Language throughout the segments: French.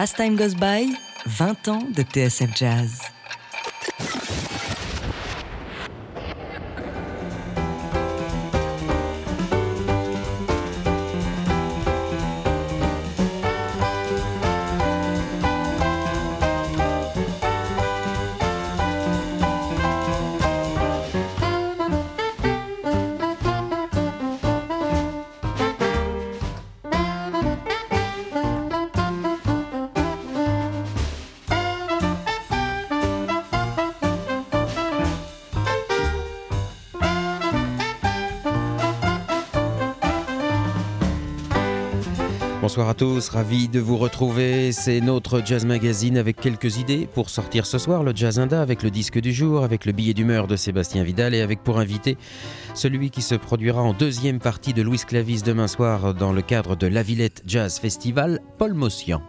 As Time Goes By, 20 ans de TSF Jazz. Bonsoir à tous, ravi de vous retrouver. C'est notre Jazz Magazine avec quelques idées pour sortir ce soir le Jazz Inda avec le disque du jour, avec le billet d'humeur de Sébastien Vidal et avec pour invité celui qui se produira en deuxième partie de Louis Clavis demain soir dans le cadre de la Villette Jazz Festival, Paul Mossian.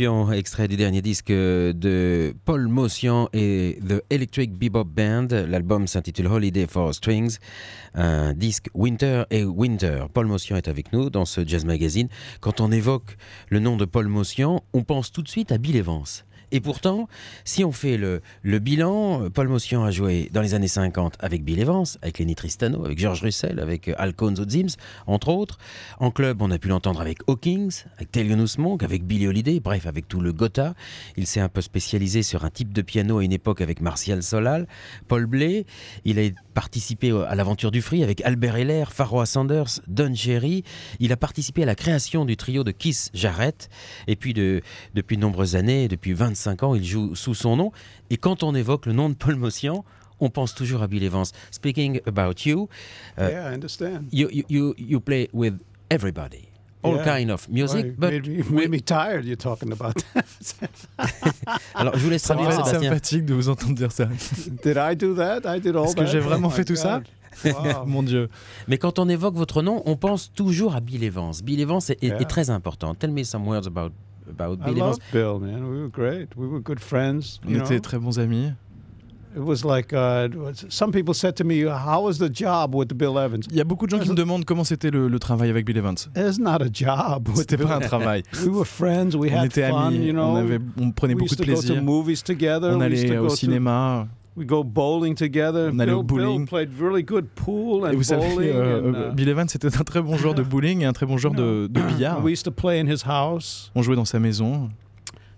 Extrait du dernier disque de Paul Motion et The Electric Bebop Band. L'album s'intitule Holiday for Strings, un disque Winter et Winter. Paul Motion est avec nous dans ce Jazz Magazine. Quand on évoque le nom de Paul Motion, on pense tout de suite à Bill Evans. Et pourtant, si on fait le, bilan, Paul Motion a joué dans les années 50 avec Bill Evans, avec Lenny Tristano, avec George Russell, avec Al Alconzo Zims, entre autres. En club, on a pu l'entendre avec Hawkins, avec Thelonious Monk, avec Billy Holiday, bref, avec tout le Gotha. Il s'est un peu spécialisé sur un type de piano à une époque avec Martial Solal, Paul Blay. Il a participé à l'aventure du free avec Albert Heller, Pharoah Sanders, Don Cherry. Il a participé à la création du trio de Kiss Jarrett. Et puis, de, depuis de nombreuses années, depuis 25 ans, il joue sous son nom. Et quand on évoque le nom de Paul Mossian, on pense toujours à Bill Evans. Speaking about you, uh, yeah, I understand. You, you, you play with everybody. All yeah. kind of music, well, but made me, made me tired. You're talking about that. Alors, je vous laisse traduire, C'est sympathique de vous entendre dire ça. Did I do that? I did all Est-ce que j'ai vraiment oh fait tout ça Wow. Mon Dieu. Mais quand on évoque votre nom, on pense toujours à Bill Evans. Bill Evans est, Yeah. est très important. Tell me some words about, about I Bill Evans. loved Bill, man. We were great. We were good friends. On You était know? très bons amis. It was like uh, some people said to me, "How was the job with Bill Evans?" Il y a beaucoup de gens qui me demandent comment c'était le, le travail avec Bill Evans. It's not a job. with C'était Bill pas un Evans. travail. We were friends. We On had était fun. amis, You know, on, avait, on prenait we beaucoup de to to plaisir. movies together. On allait to au go to- cinéma. We go bowling together. On allait Bill, au bowling. Bill played really good pool and Et vous bowling. savez, euh, and, euh, uh, Bill Evans c'était un très bon joueur de bowling et un très bon joueur de, de billard. we used to play in his house. On jouait dans sa maison.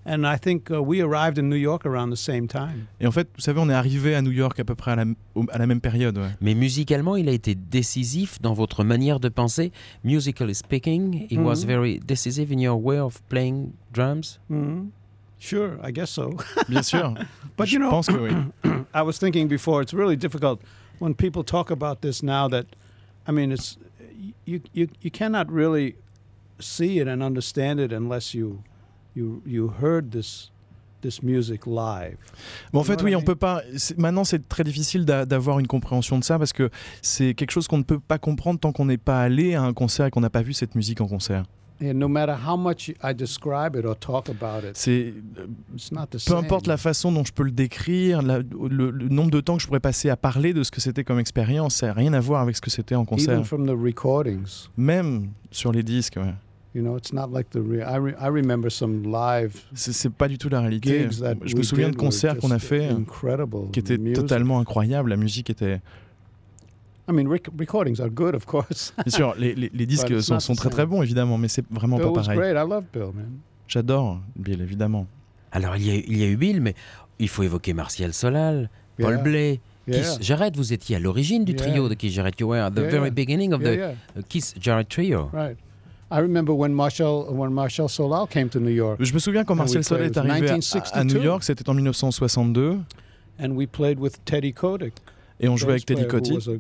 And I think uh, we arrived in New York around the same time. Et en fait, vous savez, on est arrivé à New York à peu près à la, à la même période. ouais. Mais musicalement, il a été décisif dans votre manière de penser. Musically speaking, he was Mhm. very decisive in your way of playing drums. hmm Sure, I guess so. Bien sûr. But Je you know, pense que oui. I was thinking before, it's really difficult when people talk about this now that, I mean, it's, you, you, you cannot really see it and understand it unless you, you, you heard this, this music live. Bon, en fait, oui, on peut pas. Maintenant, c'est très difficile d'a- d'avoir une compréhension de ça parce que c'est quelque chose qu'on ne peut pas comprendre tant qu'on n'est pas allé à un concert et qu'on n'a pas vu cette musique en concert. And no matter how much I describe it or talk about it, C'est it's not the peu importe la façon dont je peux le décrire, la- le, le nombre de temps que je pourrais passer à parler de ce que c'était comme expérience, ça n'a rien à voir avec ce que c'était en concert. Even from the recordings, Même sur les disques, ouais. you know, it's not like the. Re- I, re- I remember some live c'est pas du tout la réalité. Je me souviens de concerts qu'on a fait qui étaient totalement incroyables. La musique était. I mean, rec- recordings are good, of course. Bien sûr, les, les- les disques sont, très très bons évidemment, mais c'est vraiment Bill pas pareil. great. I love Bill, man. J'adore Bill évidemment. Alors, il y, a, il y a eu Bill, mais il faut évoquer Martial Solal, Paul Yeah. Kiss Jarrett. Vous étiez à l'origine du Yeah. trio de Kiss Jarrett. You were at the Yeah, very yeah. beginning of yeah, the yeah, Kiss Jarrett trio. right. I remember when Marshall when Marshall Solal came to New York, Je me souviens quand And Martial we Solal played est arrivé à, à 1962. New York, c'était en 1962, and we played with Teddy Kotick, et on jouait avec Teddy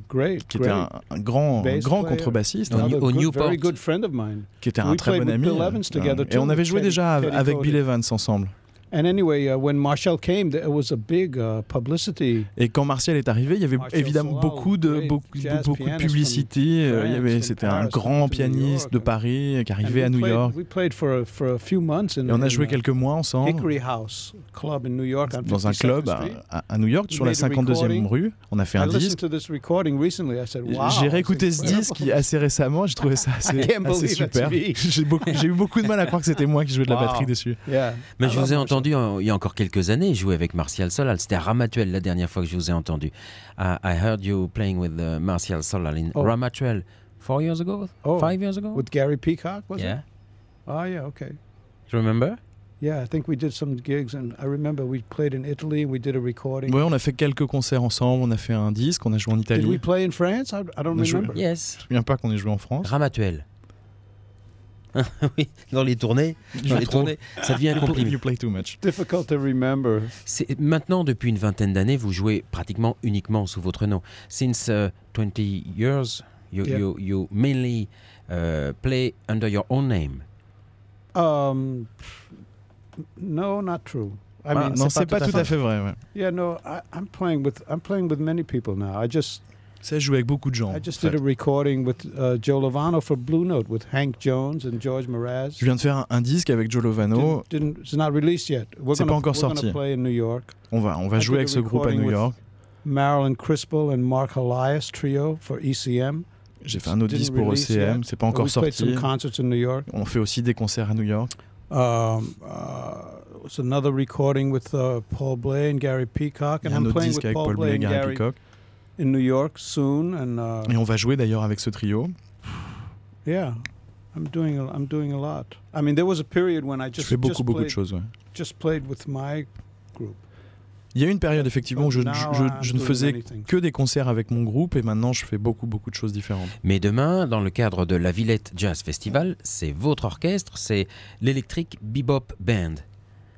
great, qui était un, un grand, un grand contrebassiste, Au hein, Newport. very good friend of mine. qui était un très bon with ami. Bill Evans euh, together et on avait joué déjà avec. Bill Evans ensemble. And anyway, uh, when Marshall came, there was a big uh, publicity. Et quand Martial est arrivé, il y avait évidemment Solal, beaucoup de great beaucoup, jazz beaucoup de publicité. euh, il y avait- France, C'était un grand pianiste York, de Paris qui And arrivait we à New played- York. We played for a, for a few months in, Et on a joué uh, quelques mois ensemble Hickory House Club in New York dans un 52nd club à, New York sur la made a 52e recording. rue. On a fait I un listened disque. to this recording recently. I said, wow. J'ai réécouté ce disque qui- assez récemment, j'ai trouvé ça assez, assez super. J'ai eu beaucoup de mal à croire que c'était moi qui jouais de la batterie dessus. Mais je vous ai Marshall. Entendu en- il y a encore quelques années jouer avec Martial Solal. C'était à Ramatuel la dernière fois que je vous ai entendu. Uh, I heard you playing with uh, Martial Solal in Oh. Ramatuel four years ago, Oh, five years ago? With Gary Peacock, was yeah, it? Oh, yeah, okay. you remember? Yeah, I think we did some gigs, and I remember we played in Italy. We did a recording. Ouais, on a fait quelques concerts ensemble, on a fait un disque, on a joué en did we Italie. play in France? I, I don't On a joué- remember. Yes, Je me souviens pas qu'on ait joué en France. Ramatuel. oui, dans les tournées, dans les tournées, ça devient un You play- compliment. You play too much. Difficult to remember. C'est- Maintenant, depuis une vingtaine d'années, vous jouez pratiquement uniquement sous votre nom. Since uh, 20 years, you, Yeah. you, you mainly uh, play under your own name. Um, no, not true. I Ah, mean, non, c'est pas tout à fait vrai. ouais. yeah, no, I, I'm playing with I'm playing with many people now. I just Ça joue avec beaucoup de gens. I en just fait. did a recording with uh, Joe Lovano for Blue Note with Hank Jones and George Mraz. Je viens de faire un, disque avec Joe Lovano. Didn't, didn't, it's not released yet. We're C'est pas encore sorti. play in New York. On va, on va jouer avec ce groupe à New York. Marilyn Crispell and Mark Elias trio for E ECM. J'ai fait un autre disque pour ECM, yet. c'est pas encore sorti. some concerts in New York. On fait aussi des concerts à New York. Um, uh, it's another recording with uh, Paul Blay and Peacock, I'm playing with Paul Blay Blay Gary Peacock. In New York soon. And uh, Et on va jouer d'ailleurs avec ce trio. yeah, I'm doing a, I'm doing a lot. I mean, there was a period when I Je just fais beaucoup, just beaucoup de played, choses. ouais. just played with my group. Il y a eu une période effectivement où je, Now je- I'm je ne doing faisais que des concerts avec mon groupe et maintenant je fais beaucoup, beaucoup de choses différentes. Mais demain, dans le cadre de la Villette Jazz Festival, c'est votre orchestre, c'est l'Electric Bebop Band.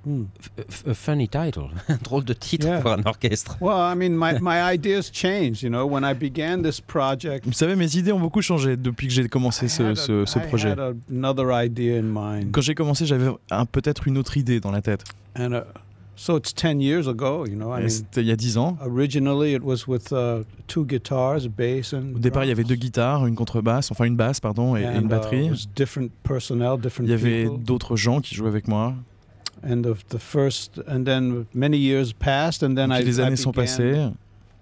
F- f- a funny title, un drôle de titre Yeah. pour un orchestre. Well, I mean, my, my ideas changed. You know, when I began this project, Vous savez, mes idées ont beaucoup changé depuis que j'ai commencé I ce, had ce- a- ce I projet. had a- another idea in mind. Quand j'ai commencé, j'avais un- peut-être une autre idée dans la tête. And uh, so it's 10 years ago, you know. I Et mean, C'était il y a 10 ans. originally it was with uh, two guitars, a bass and Au départ, il y avait deux drums. guitare, une contrebasse, enfin une basse, pardon, et, et And, une uh, batterie. it was different personnel, different Il y avait people. d'autres gens qui jouaient avec moi. And the, the first, and then many years passed, and then Et I, les I années sont began passées.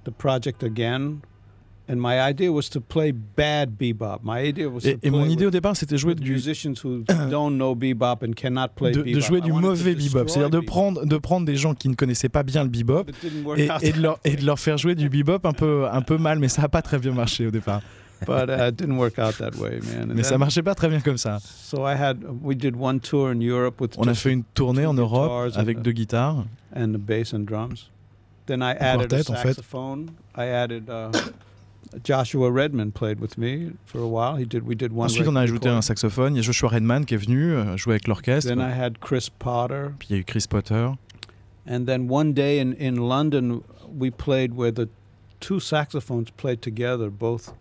the project again. And my idea was to play bad bebop. My idea was Et, to et mon play idée au départ, c'était jouer du, musicians who don't know bebop and cannot play de, bebop. de jouer I du mauvais bebop, c'est-à-dire de prendre, de prendre des gens qui ne connaissaient pas bien le bebop et, et de leur, et de leur faire jouer du bebop un peu, un peu mal, mais ça n'a pas très bien marché au départ. But uh, it didn't work out that way, man. And Mais ça then- marchait pas très bien comme ça. So I had we did one tour in Europe with On a fait une tournée en Europe and avec a- deux guitares. and the bass and drums. Then I added quartet, a en fait. saxophone. I added uh, Joshua Redman played with me for a while. He did we did one. Ensuite, on a ajouté un saxophone. Il y a Joshua Redman qui est venu euh, jouer avec l'orchestre. Then I had Chris Potter, Puis il y a eu Chris Potter. and then one day in in London we played where the two saxophones played together, both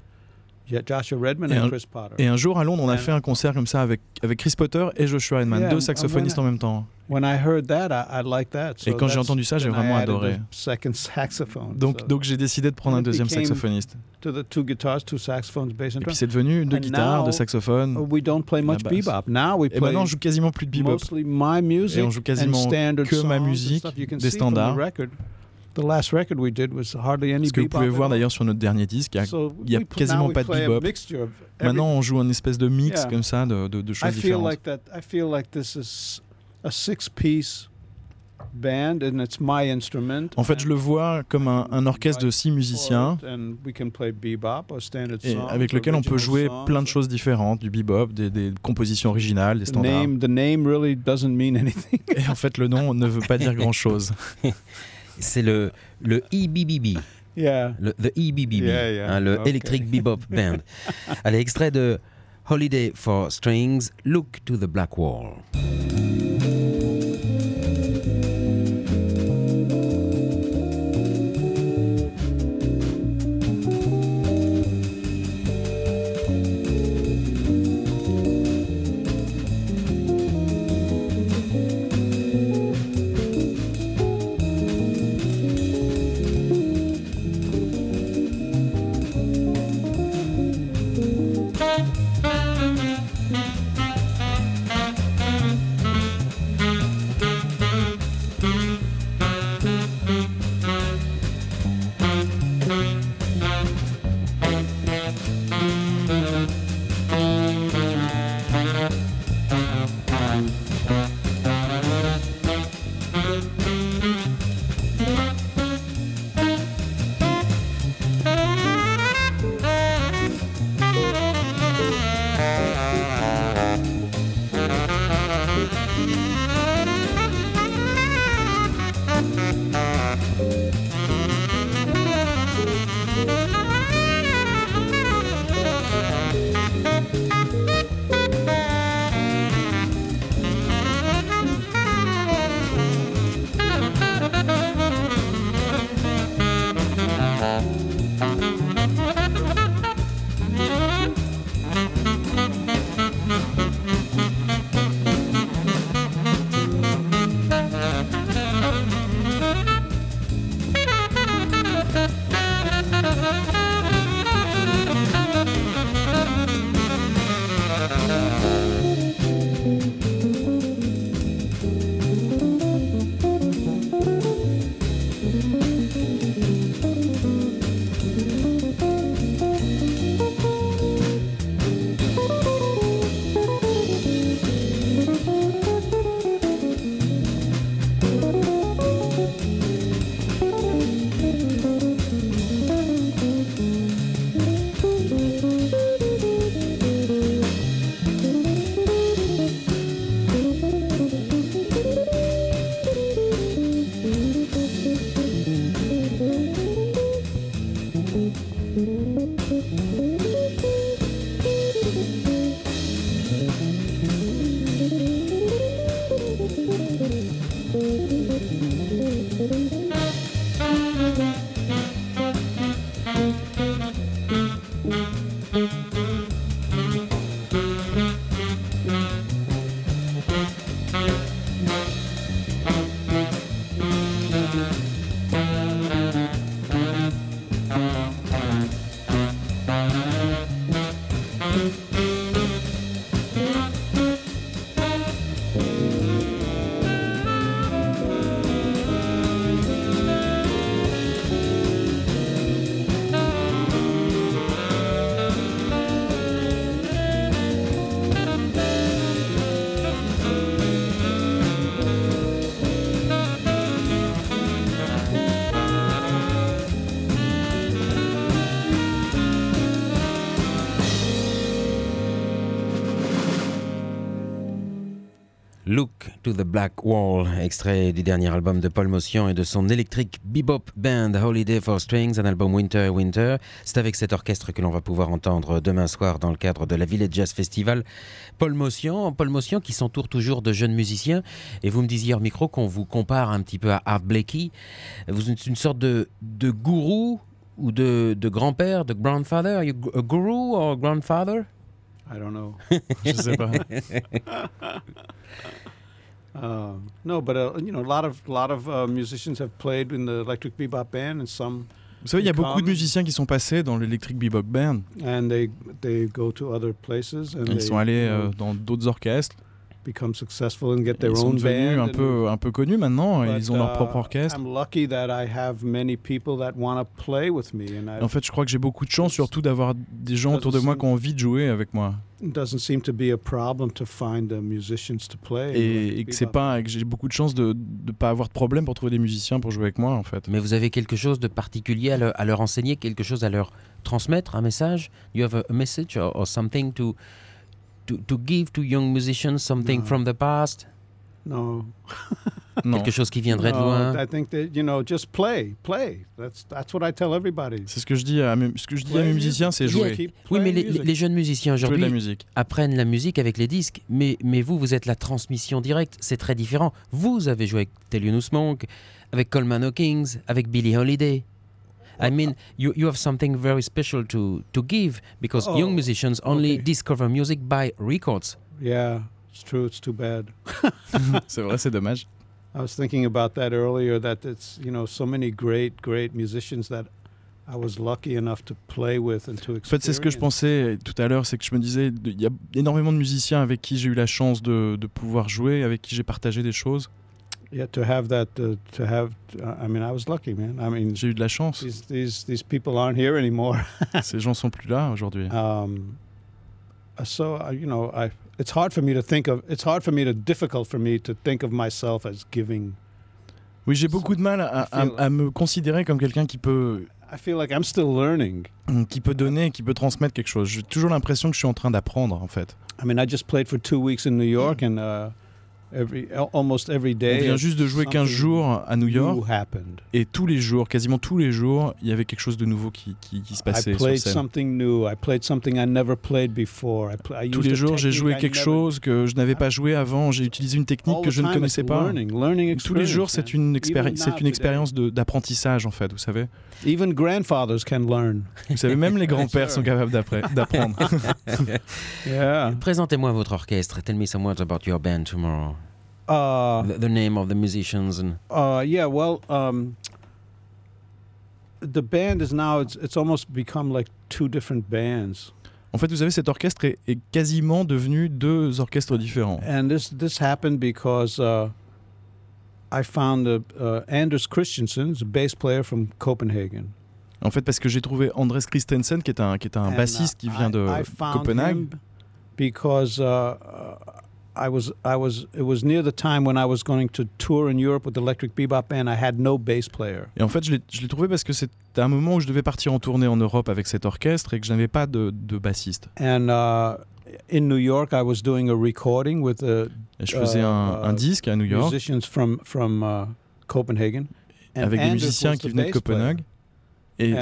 Joshua Redman Et Chris Potter. Et un jour à Londres, on a And- fait un concert comme ça avec, avec Chris Potter et Joshua Redman, Yeah, deux and- saxophonistes and en même temps. When I heard that, I, I liked that. So Et quand j'ai entendu ça, j'ai I vraiment adoré. Donc, so donc j'ai décidé de prendre And un deuxième saxophoniste. to the two guitars, two saxophones, bass and Et puis c'est devenu deux And guitares, deux saxophones. We don't play much bebop. Now we Et play maintenant, on joue quasiment plus de bebop. mostly my music Et on joue quasiment que ma musique, des standards. Record. The last record we did was hardly any Ce que vous pouvez voir d'ailleurs sur notre dernier disque, il y a- So il y a we quasiment now we pas de play a bebop. mixture of every- Maintenant, on joue un espèce de mix Yeah. comme ça de, de- de I choses feel différentes. like that. I feel like this is a six-piece band, and it's my instrument. En fait, je le vois comme un, un orchestre de six musiciens And we can play bebop or standard et songs, avec lequel on peut jouer songs. plein de choses différentes, du bebop, des, des compositions originales, des standards. Et en fait, le nom ne veut pas dire grand-chose. C'est le, le EBBB, yeah. le the EBBB, Yeah, yeah, hein, le okay. Electric Bebop Band. Allez, extrait de Holiday for Strings, Look to the Black Wall. To the Black Wall, extrait du dernier album de Paul Motion et de son électrique bebop band Holiday for Strings, un album Winter Winter. C'est avec cet orchestre que l'on va pouvoir entendre demain soir dans le cadre de la Village Jazz Festival. Paul Motion, Paul Motion qui s'entoure toujours de jeunes musiciens. Et vous me disiez au micro qu'on vous compare un petit peu à Art Blakey. Vous êtes une sorte de, de gourou ou de, de grand-père, de grandfather? Are you a guru or grandfather? I don't know. Je sais pas. Uh, no, but uh, you know, a lot of lot of uh, musicians have played in the Electric Bebop Band, and some Vous savez, il y a beaucoup de musiciens qui sont passés dans l'Electric Bebop Band. and they they go to other places and Ils they sont allés euh, dans d'autres orchestres. Become successful and get their Ils sont own devenus band. un peu, un peu connus maintenant. et Ils ont leur uh, propre orchestre. I'm lucky that I have many people that want to play with me, and I, En fait, je crois que j'ai beaucoup de chance, surtout d'avoir des gens autour de moi qui ont envie de jouer avec moi. it doesn't seem to be a problem to find the musicians to play. Et, que c'est pas, que j'ai beaucoup de chance de ne pas avoir de problème pour trouver des musiciens pour jouer avec moi, en fait. Mais vous avez quelque chose de particulier à leur, à leur enseigner, quelque chose à leur transmettre, un message? You have a, a message or, or something to, to, to give to young musicians, something No. from the past? No, Non. Quelque chose qui viendrait de No, loin? I think that you know, just play, play. That's that's what I tell everybody. C'est ce que je dis à mes, ce que je dis à mes musiciens, c'est jouer. Oui, mais les, les jeunes musiciens aujourd'hui apprennent la musique avec les disques, mais, mais vous, vous êtes la transmission directe, c'est très différent. Vous avez joué avec Thelonious Monk, avec Coleman Hawkins, avec Billie Holiday. I mean, you, you have something very special to, to give because Oh, young musicians only okay. discover music by records. Yeah, it's true. It's too bad. C'est vrai, c'est dommage. I was thinking about that earlier. That it's you know so many great, great musicians that I was lucky enough to play with and to En fait, c'est ce que je experience. pensais tout à l'heure, c'est que je me disais, il y a énormément de musiciens avec qui j'ai eu la chance de, de pouvoir jouer, avec qui j'ai partagé des choses. Yeah, to have that, uh, to have. I mean, I was lucky, man. I mean, J'ai eu de la chance. these these these people aren't here anymore. Ces gens sont plus là aujourd'hui. Um, uh, so uh, you know, I it's hard for me to think of. It's hard for me to difficult for me to think of myself as giving. Oui, j'ai beaucoup de mal à, à- à me considérer comme quelqu'un qui peut, I feel like I'm still learning. qui peut donner, qui peut transmettre quelque chose. J'ai toujours l'impression que je suis en train d'apprendre, en fait. I mean, I just played for two weeks in New York, and uh, every al- almost every On day. vient juste de jouer 15 something jours à New York, et tous les jours, quasiment tous les jours, il y avait quelque chose de nouveau qui, qui, qui se I passait sur played scène. something new. I played something I never played before. I pl- I Tous les jours, j'ai joué quelque never- chose que je n'avais pas joué avant. J'ai utilisé une technique que je ne connaissais pas. Learning, learning Tous les jours, c'est une, c'est une expérience d'apprentissage, en fait, vous savez. Even grandfathers can learn. Vous savez, même les grands-pères sont capables d'appre- d'apprendre. Yeah. Présentez-moi votre orchestre. Tell me some words about your band tomorrow. Uh, The, the name of the musicians and Uh, yeah, well, um, the band is now it's it's almost become like two different bands, En fait, vous savez, cet orchestre est, est quasiment devenu deux orchestres différents. and this this happened because uh, I found uh, uh, Anders Christensen, a bass player from Copenhagen. En fait, parce que j'ai trouvé Andres Christensen, qui est un, qui est un And, bassiste qui vient I- de I found Copenhague. him because uh, I was I was it was near the time when I was going to tour in Europe with the Electric Bebop Band. I had no bass player. Et en fait, je l'ai trouvé parce que c'était un moment où je devais partir en tournée en Europe avec cet orchestre et que je n'avais pas de, de bassiste. And uh, in New York, I was doing a recording with uh, Et je faisais un, euh, un disque à New York musicians from from uh, Copenhagen. And avec des musiciens qui venaient de player. Et And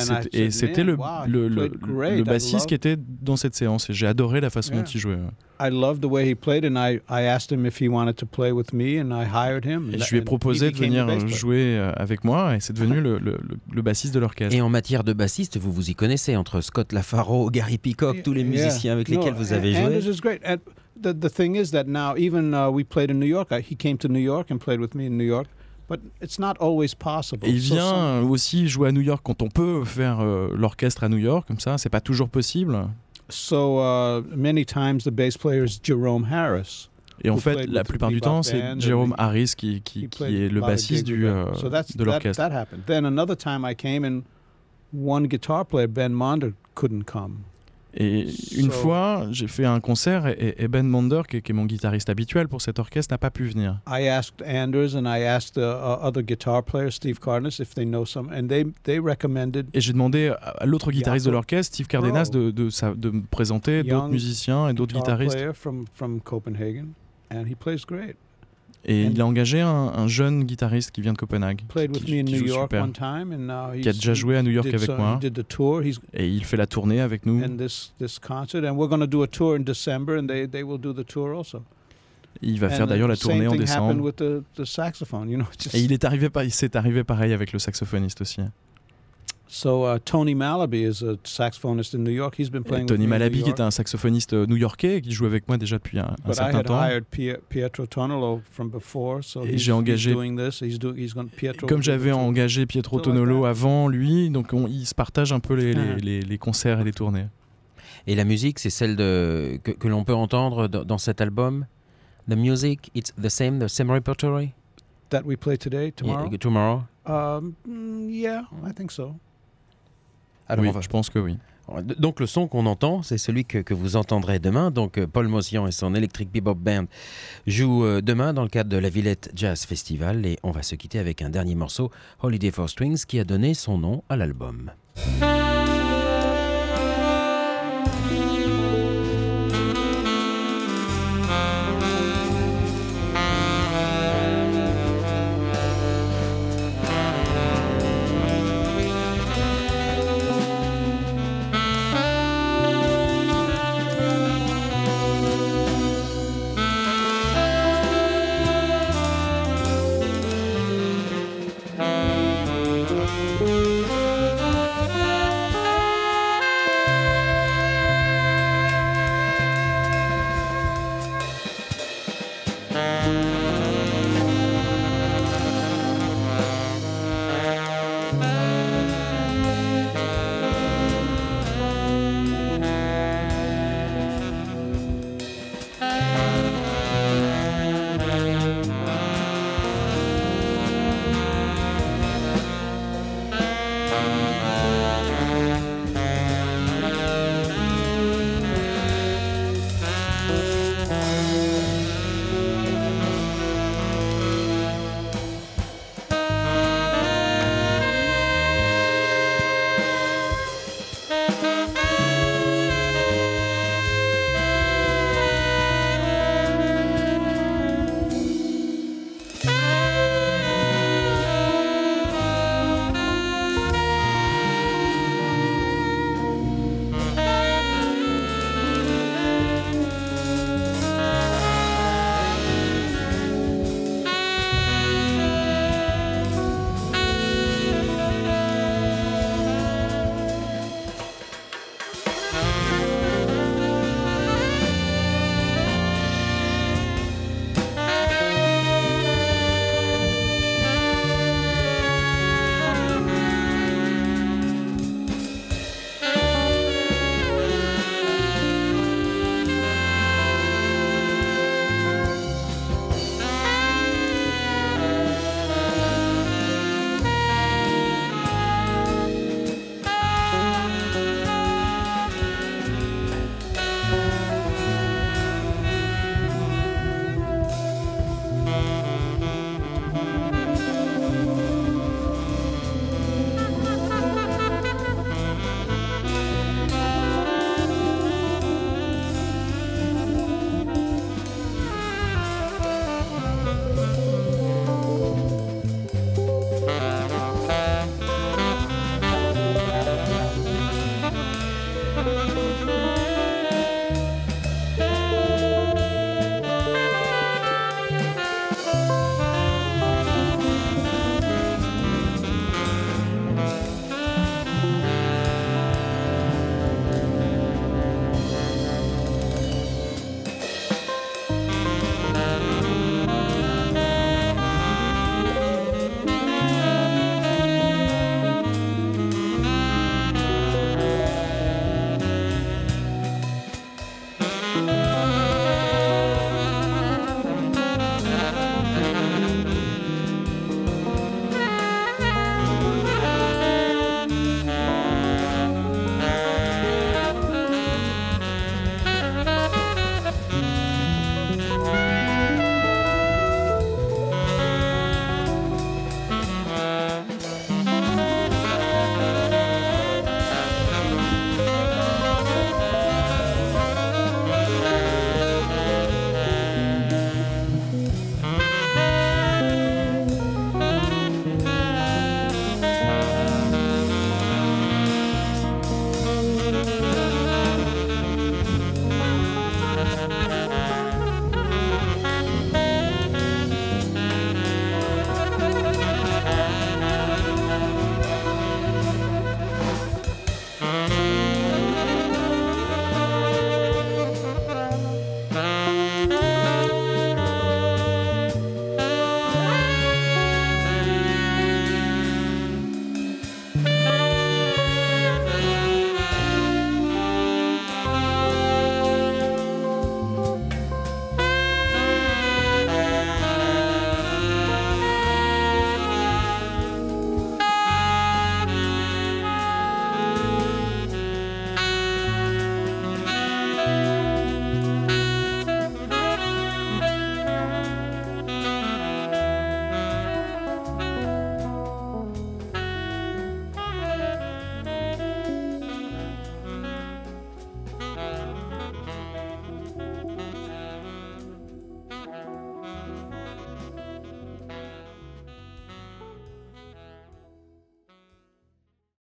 c'était "Man, le, wow, le, le, le bassiste qui était dans cette séance et j'ai adoré la façon Yeah. dont il jouait. I loved the way he played, and I, I asked him if he wanted to play with me, and I hired him. Et and je lui ai and he proposé de venir player. jouer euh, avec moi et c'est devenu le, le, le- le bassiste de l'orchestre. Et en matière de bassiste, vous vous y connaissez entre Scott Lafaro, Gary Peacock, tous les Yeah. musiciens avec No, lesquels vous A- avez joué. Anders is great. And the, the thing is that now, even uh, we played in New York. I, he came to New York and played with me in New York, but it's not always possible. Et il vient aussi jouer à New York quand on peut faire euh, l'orchestre à New York, comme ça, c'est pas toujours possible. So uh, many times the bass player is Jerome Harris. Et en fait, la plupart du temps, c'est he- Harris qui, qui, qui est le bassiste du, euh, de l'orchestre. that happened. Then another time I came and one guitar player, Ben Monder, couldn't come. Et une So- fois, j'ai fait un concert et, et Ben Monder, qui, est- qui est mon guitariste habituel pour cet orchestre, n'a pas pu venir. I asked Anders and I asked the uh, other guitar player, Steve Cardenas, if they know some, and they they recommended Et j'ai demandé à- l'autre guitariste de l'orchestre, Steve Cardenas, de, de, sa- de me présenter d'autres musiciens et d'autres guitar guitaristes. player from from Copenhagen, and he plays great. Et il a engagé un, un jeune guitariste qui vient de Copenhague, Played qui, with me in qui New joue York super. Qui a déjà joué à New York avec moi. He did the tour. He's Et il fait la tournée avec nous. and this this concert, and we're going to do a tour in December, and they they will do the tour also. Il va faire d'ailleurs la tournée en décembre. Et il est arrivé, il s'est arrivé pareil avec le saxophoniste aussi. So uh, Tony Malaby is a saxophoniste in New York. He's been playing. Tony Malaby, New qui est un saxophoniste euh, new-yorkais qui joue avec moi déjà depuis un, un But I certain had temps. Pietro Tonolo from before, so Et he's, j'ai engagé- he's doing this. He's doing. He's going. Pietro. Comme j'avais engagé Pietro Tonolo avant lui, donc on, ils se partagent un peu les, les, les- les concerts et les tournées. Et la musique, c'est celle de, que, que l'on peut entendre dans, dans cet album? The music, it's the same, the same repertory? that we play today, tomorrow? Yeah, tomorrow. Um, mm, yeah, I think so. Alors, oui, on va- je pense que oui. Donc le son qu'on entend, c'est celui que, que vous entendrez demain. Donc euh, Paul Mossian et son Electric Bebop Band jouent euh, demain dans le cadre de la Villette Jazz Festival. Et on va se quitter avec un dernier morceau, Holiday for Strings, qui a donné son nom à l'album.